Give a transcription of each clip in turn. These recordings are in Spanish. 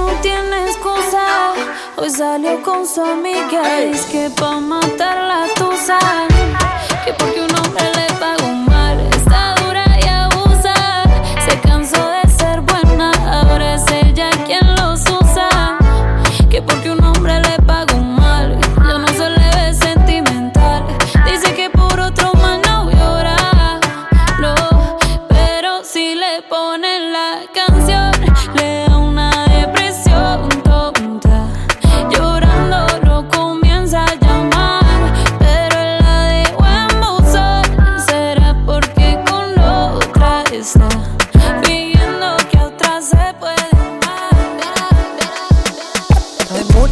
No tiene excusa. Hoy salió con su amiga. Es que pa' matar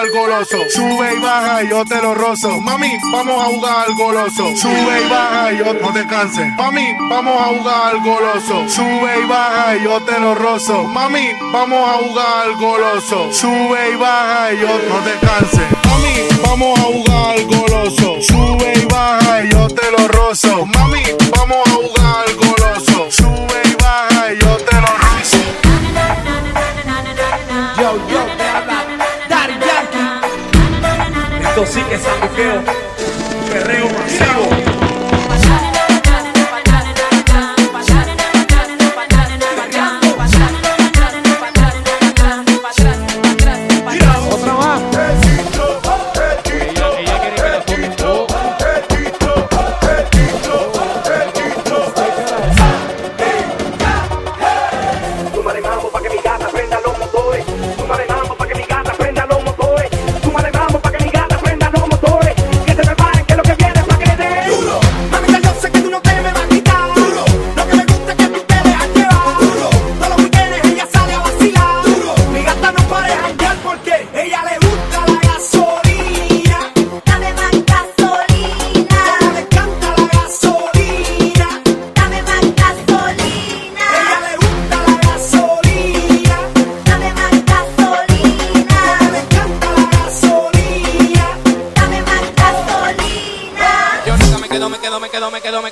jugar goloso. Sube y baja y yo te lo rozo. Mami, vamos a jugar goloso. Sube y baja yo no te canses. Mami, vamos a jugar goloso. Sube y baja yo te lo rozo. Mami, vamos a jugar goloso. Sube y baja yo no te canses. Mami, vamos a jugar goloso. Sube y baja yo te lo rozo. Mami, vamos a jugar goloso. Esto sí que es sanguqueo. Perreo masivo.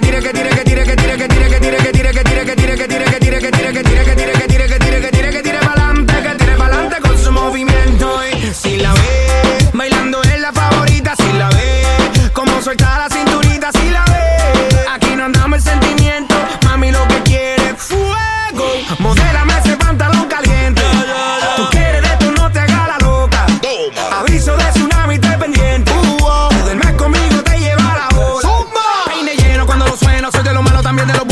tire, que tire, que tire, que tire, que tire, que tire, que tire, que tire, que tire, que tire, que tire, que tire, que tire, que tire, que tire, que tire, también de lo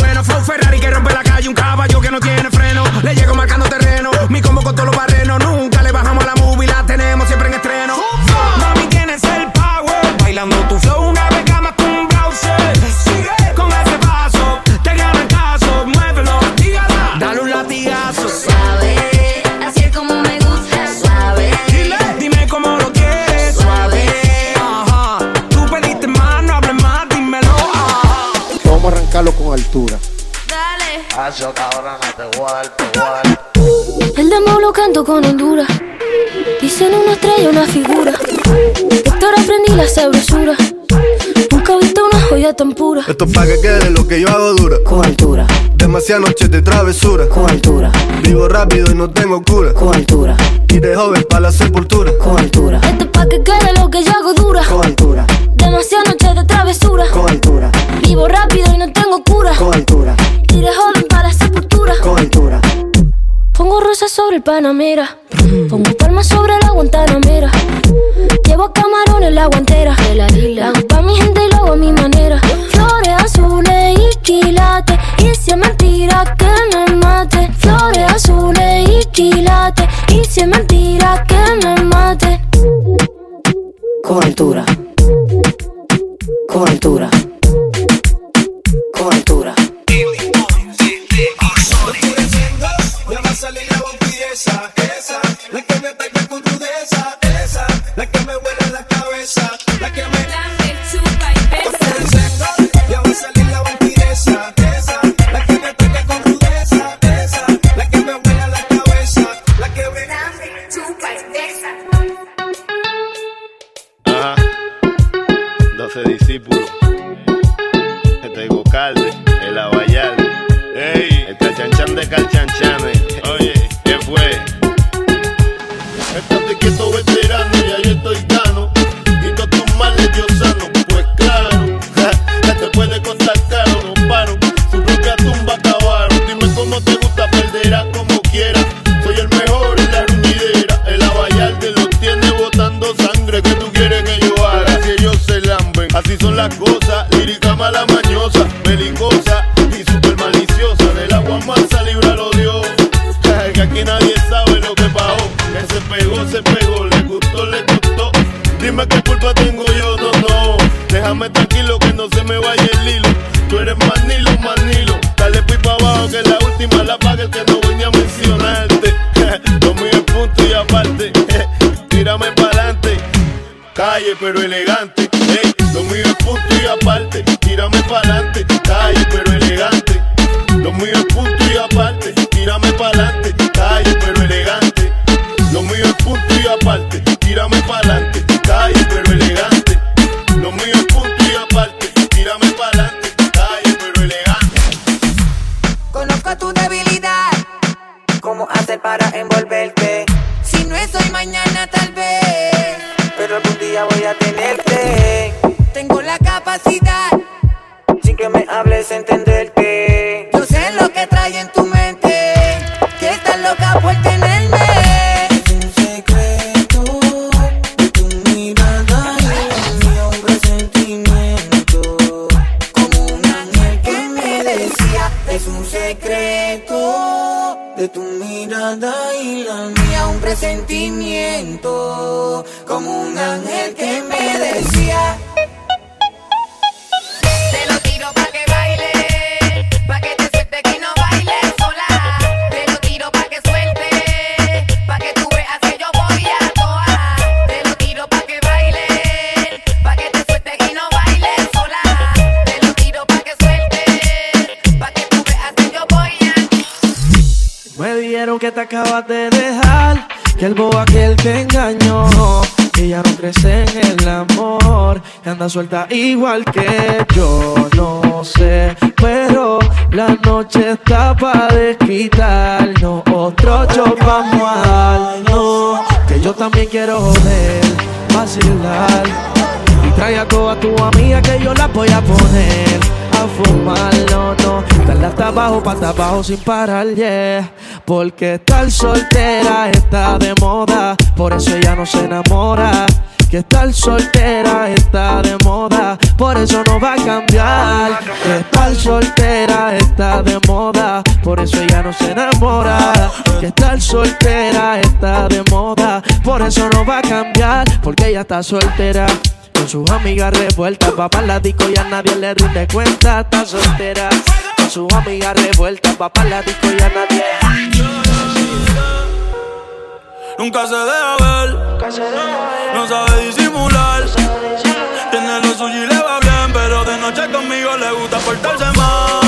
Dale. Hacho, cabrona, te voy a dar, te voy a dar. El demo lo canto con Honduras. Dicen una estrella, una figura. Doctor, aprendí la sabrosura. Nunca he visto una joya tan pura. Esto es pa' que quede lo que yo hago dura. Con altura, Demasiadas noches de travesura. con altura, Vivo rápido y no tengo cura. con altura, Y de joven para la sepultura. con altura. Esto es pa' que quede lo que yo hago dura. Con altura, Demasiadas noches Sobre el Panamera. Pongo palmas sobre la Guantanamera. Llevo camarones la guantera. La hago pa' mi gente y lo hago a mi manera. Flores azules y quilates. Y si es mentira que me mate. Flores azules y quilates. Y si es mentira que me mate. Con altura, el abayal. Ey. El cachanchan de calchanchanes. Oye. Déjame tranquilo que no se me vaya el hilo. Tú eres manilo, manilo. Dale pui pa' abajo que la última la paga el que no voy a mencionarte. Lo mío es punto y aparte. Tírame para adelante. Calle pero elegante. tenerte. Tengo la capacidad, sin que me hables, entenderte. Yo sé lo que trae en tu mente, que estás loca fuerte. te acabas de dejar, que el bobo aquel te engañó. Que Ella no crece en el amor, que anda suelta igual que yo. No sé, pero la noche está para desquitarnos. Otro chopa vamos a dar, no, que yo también quiero joder, vacilar. Y trae a toda tu amiga que yo la voy a poner a fumar, no, no. Hasta abajo, pata abajo sin parar, yeah. Porque estar soltera está de moda, por eso ella no se enamora. Que estar soltera está de moda, por eso no va a cambiar. Que estar soltera está de moda, por eso ella no se enamora. Que estar soltera está de moda, por eso no va a cambiar, porque ella está soltera con sus amigas revueltas. Va la disco y a nadie le rinde cuenta. Está soltera con sus amigas revueltas. Va la disco y a nadie. Nunca se deja ver, Nunca se deja ver. no sabe disimular. No sabe disimular. Tiene lo suyo y le va bien, pero de noche conmigo le gusta portarse mal.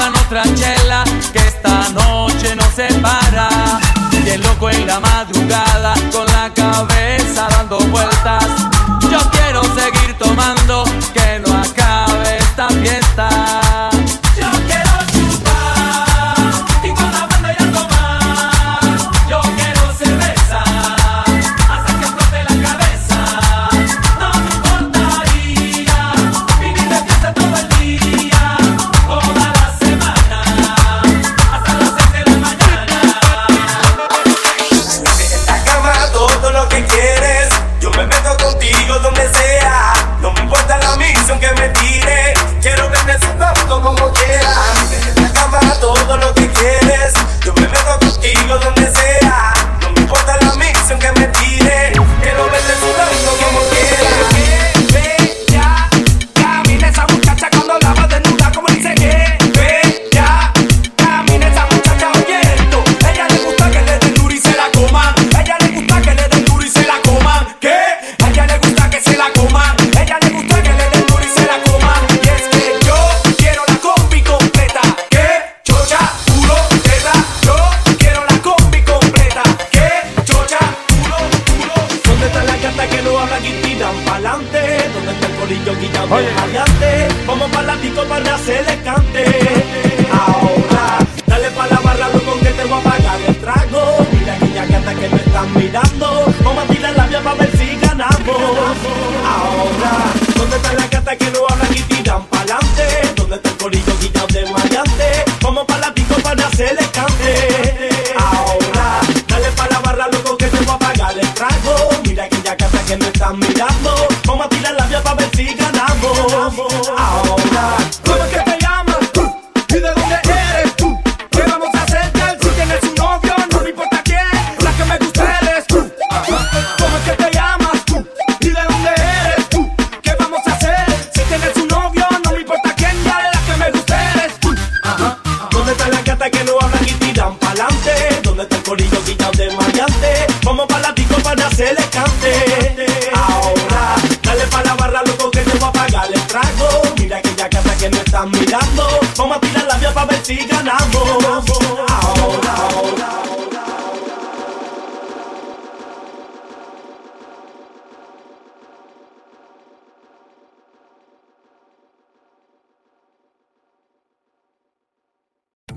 pongan otra chela, que esta noche no se para. Y el loco en la madrugada, con la cabeza dando vueltas. Yo quiero seguir tomando, que no acabe esta fiesta. out.